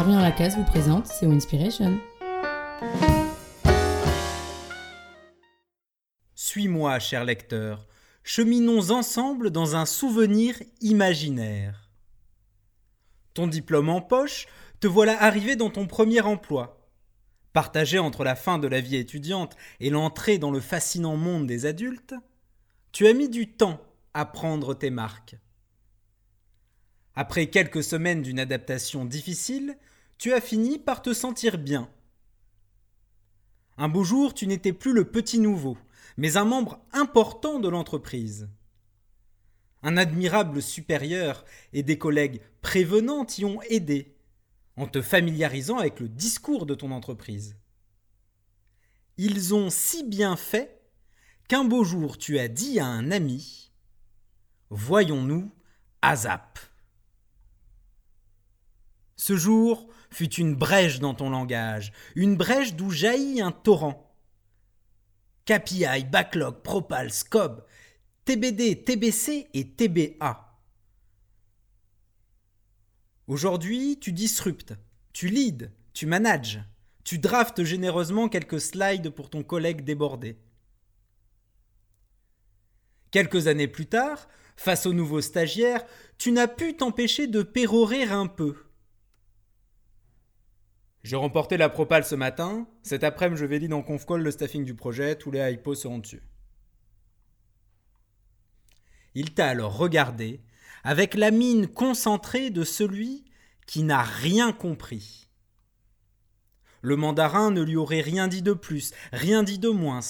Dorian Lacasse vous présente SEO Inspiration. Suis-moi, cher lecteur, cheminons ensemble dans un souvenir imaginaire. Ton diplôme en poche, te voilà arrivé dans ton premier emploi. Partagé entre la fin de la vie étudiante et l'entrée dans le fascinant monde des adultes, tu as mis du temps à prendre tes marques. Après quelques semaines d'une adaptation difficile, tu as fini par te sentir bien. Un beau jour, tu n'étais plus le petit nouveau, mais un membre important de l'entreprise. Un admirable supérieur et des collègues prévenants t'y ont aidé, en te familiarisant avec le discours de ton entreprise. Ils ont si bien fait qu'un beau jour tu as dit à un ami Voyons-nous ASAP. Ce jour fut une brèche dans ton langage, une brèche d'où jaillit un torrent. KPI, Backlog, Propal, Scob, TBD, TBC et TBA. Aujourd'hui, tu disruptes, tu leads, tu manages, tu draftes généreusement quelques slides pour ton collègue débordé. Quelques années plus tard, face aux nouveaux stagiaires, tu n'as pu t'empêcher de pérorer un peu. J'ai remporté la propale ce matin. Cet après-midi, je vais lire en conf call le staffing du projet. Tous les hypos seront dessus. Il t'a alors regardé avec la mine concentrée de celui qui n'a rien compris. Le mandarin ne lui aurait rien dit de plus, rien dit de moins.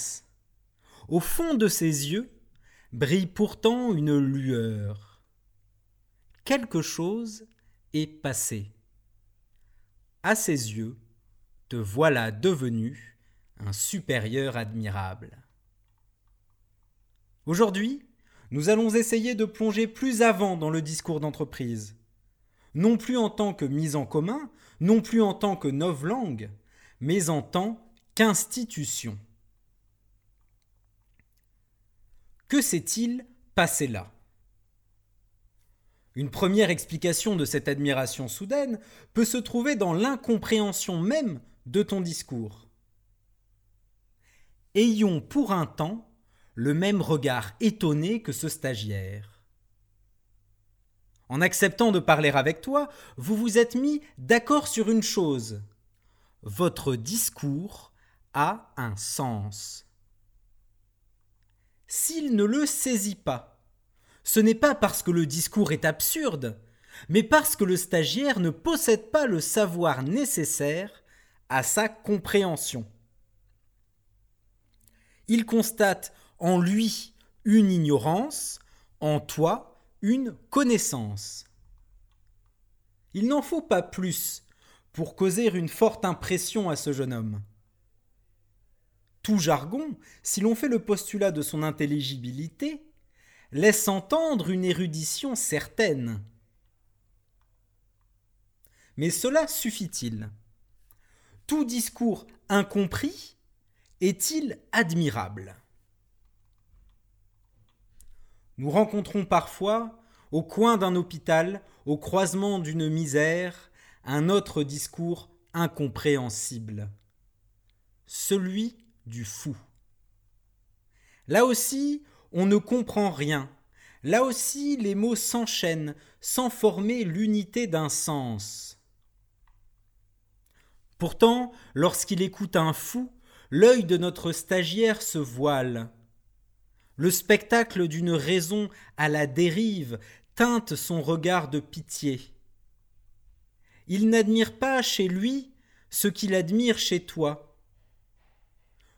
Au fond de ses yeux brille pourtant une lueur. Quelque chose est passé à ses yeux, te voilà devenu un supérieur admirable. Aujourd'hui, nous allons essayer de plonger plus avant dans le discours d'entreprise, non plus en tant que mise en commun, non plus en tant que langue, mais en tant qu'institution. Que s'est-il passé là? Une première explication de cette admiration soudaine peut se trouver dans l'incompréhension même de ton discours. Ayons pour un temps le même regard étonné que ce stagiaire. En acceptant de parler avec toi, vous vous êtes mis d'accord sur une chose. Votre discours a un sens. S'il ne le saisit pas, ce n'est pas parce que le discours est absurde, mais parce que le stagiaire ne possède pas le savoir nécessaire à sa compréhension. Il constate en lui une ignorance, en toi une connaissance. Il n'en faut pas plus pour causer une forte impression à ce jeune homme. Tout jargon, si l'on fait le postulat de son intelligibilité, laisse entendre une érudition certaine. Mais cela suffit-il? Tout discours incompris est-il admirable? Nous rencontrons parfois, au coin d'un hôpital, au croisement d'une misère, un autre discours incompréhensible, celui du fou. Là aussi, on ne comprend rien. Là aussi, les mots s'enchaînent sans former l'unité d'un sens. Pourtant, lorsqu'il écoute un fou, l'œil de notre stagiaire se voile. Le spectacle d'une raison à la dérive teinte son regard de pitié. Il n'admire pas chez lui ce qu'il admire chez toi.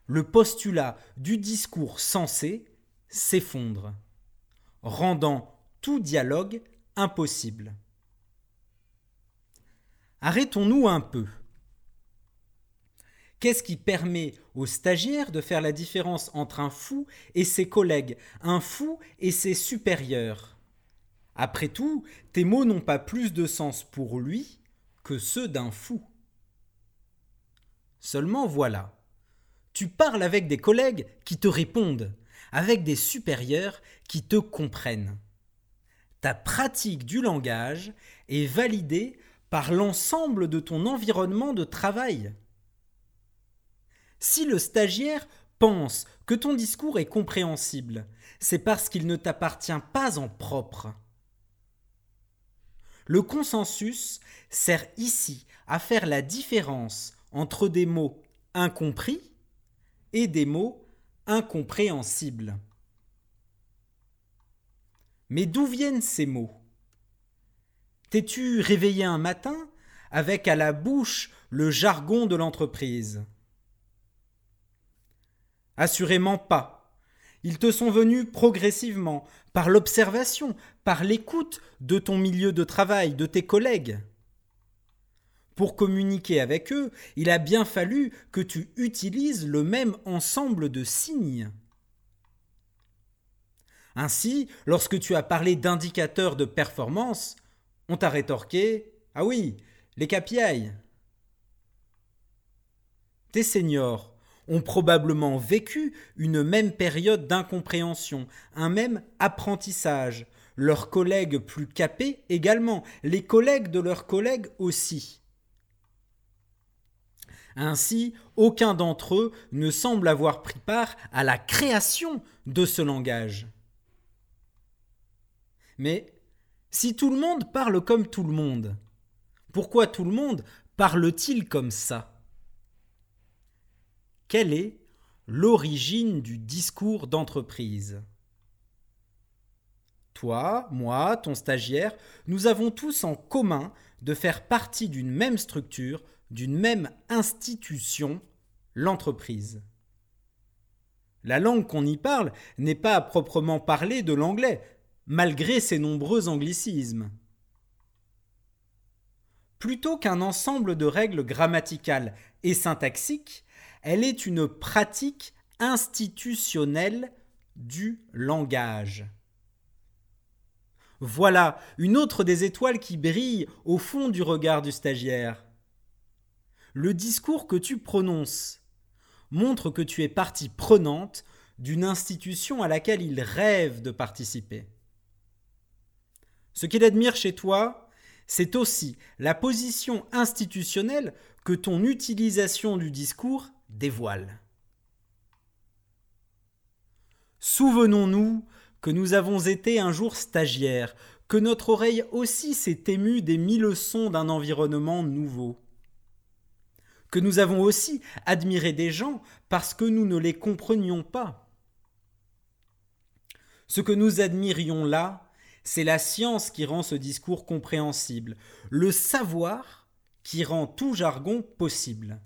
Le postulat du discours sensé s'effondre, rendant tout dialogue impossible. Arrêtons-nous un peu. Qu'est-ce qui permet aux stagiaires de faire la différence entre un fou et ses collègues, un fou et ses supérieurs? Après tout, tes mots n'ont pas plus de sens pour lui que ceux d'un fou. Seulement voilà, tu parles avec des collègues qui te répondent, avec des supérieurs qui te comprennent. Ta pratique du langage est validée par l'ensemble de ton environnement de travail. Si le stagiaire pense que ton discours est compréhensible, c'est parce qu'il ne t'appartient pas en propre. Le consensus sert ici à faire la différence entre des mots incompris et des mots incompréhensibles. Mais d'où viennent ces mots? T'es-tu réveillé un matin avec à la bouche le jargon de l'entreprise? Assurément pas. Ils te sont venus progressivement, par l'observation, par l'écoute de ton milieu de travail, de tes collègues. Pour communiquer avec eux, il a bien fallu que tu utilises le même ensemble de signes. Ainsi, lorsque tu as parlé d'indicateurs de performance, on t'a rétorqué Ah oui, les KPI. Tes seniors ont probablement vécu une même période d'incompréhension, un même apprentissage, leurs collègues plus capés également, les collègues de leurs collègues aussi. Ainsi, aucun d'entre eux ne semble avoir pris part à la création de ce langage. Mais si tout le monde parle comme tout le monde, pourquoi tout le monde parle-t-il comme ça? Quelle est l'origine du discours d'entreprise? Toi, moi, ton stagiaire, nous avons tous en commun de faire partie d'une même structure, d'une même institution, l'entreprise. La langue qu'on y parle n'est pas à proprement parler de l'anglais, malgré ses nombreux anglicismes. Plutôt qu'un ensemble de règles grammaticales et syntaxiques, elle est une pratique institutionnelle du langage. Voilà une autre des étoiles qui brille au fond du regard du stagiaire. Le discours que tu prononces montre que tu es partie prenante d'une institution à laquelle il rêve de participer. Ce qu'il admire chez toi, c'est aussi la position institutionnelle que ton utilisation du discours dévoile. Souvenons-nous que nous avons été un jour stagiaires, que notre oreille aussi s'est émue des mille sons d'un environnement nouveau, que nous avons aussi admiré des gens parce que nous ne les comprenions pas. Ce que nous admirions là, c'est la science qui rend ce discours compréhensible, le savoir qui rend tout jargon possible.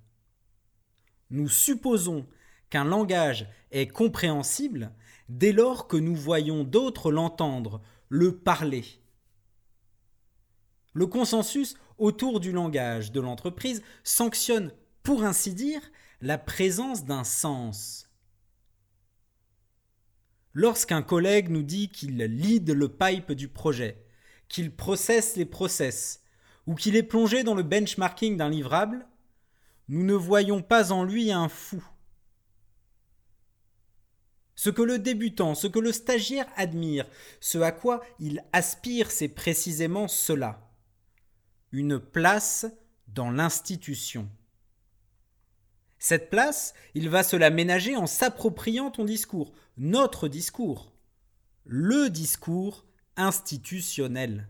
Nous supposons qu'un langage est compréhensible dès lors que nous voyons d'autres l'entendre, le parler. Le consensus autour du langage de l'entreprise sanctionne, pour ainsi dire, la présence d'un sens. Lorsqu'un collègue nous dit qu'il lead le pipe du projet, qu'il processe les process, ou qu'il est plongé dans le benchmarking d'un livrable, nous ne voyons pas en lui un fou. Ce que le débutant, ce que le stagiaire admire, ce à quoi il aspire, c'est précisément cela. Une place dans l'institution. Cette place, il va se la ménager en s'appropriant ton discours, notre discours, le discours institutionnel.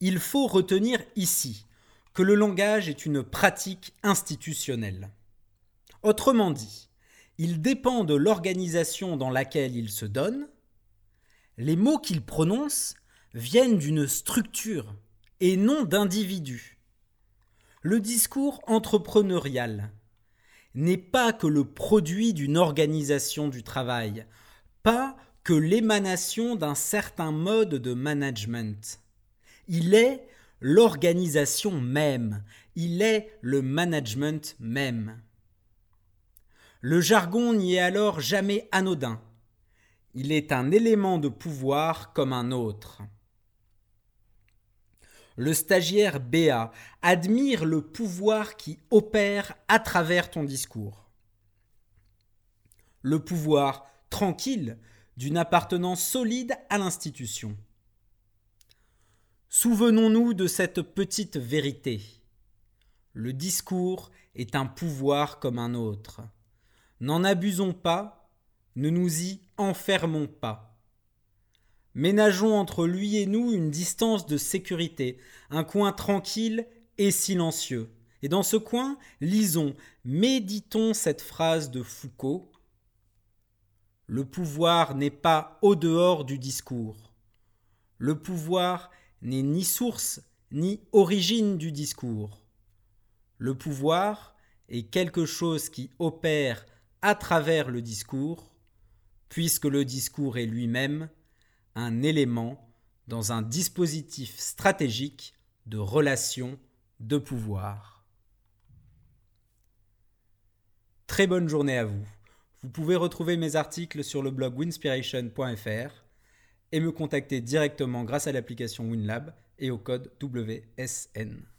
Il faut retenir ici que le langage est une pratique institutionnelle. Autrement dit, il dépend de l'organisation dans laquelle il se donne, les mots qu'il prononce viennent d'une structure et non d'individus. Le discours entrepreneurial n'est pas que le produit d'une organisation du travail, pas que l'émanation d'un certain mode de management. Il est l'organisation même, il est le management même. Le jargon n'y est alors jamais anodin. Il est un élément de pouvoir comme un autre. Le stagiaire BA admire le pouvoir qui opère à travers ton discours. Le pouvoir tranquille d'une appartenance solide à l'institution. Souvenons-nous de cette petite vérité. Le discours est un pouvoir comme un autre. N'en abusons pas, ne nous y enfermons pas. Ménageons entre lui et nous une distance de sécurité, un coin tranquille et silencieux. Et dans ce coin, lisons, méditons cette phrase de Foucault. Le pouvoir n'est pas au dehors du discours. Le pouvoir n'est ni source ni origine du discours. Le pouvoir est quelque chose qui opère à travers le discours, puisque le discours est lui-même un élément dans un dispositif stratégique de relation de pouvoir. Très bonne journée à vous. Vous pouvez retrouver mes articles sur le blog winspiration.fr et me contacter directement grâce à l'application WinLab et au code WSN.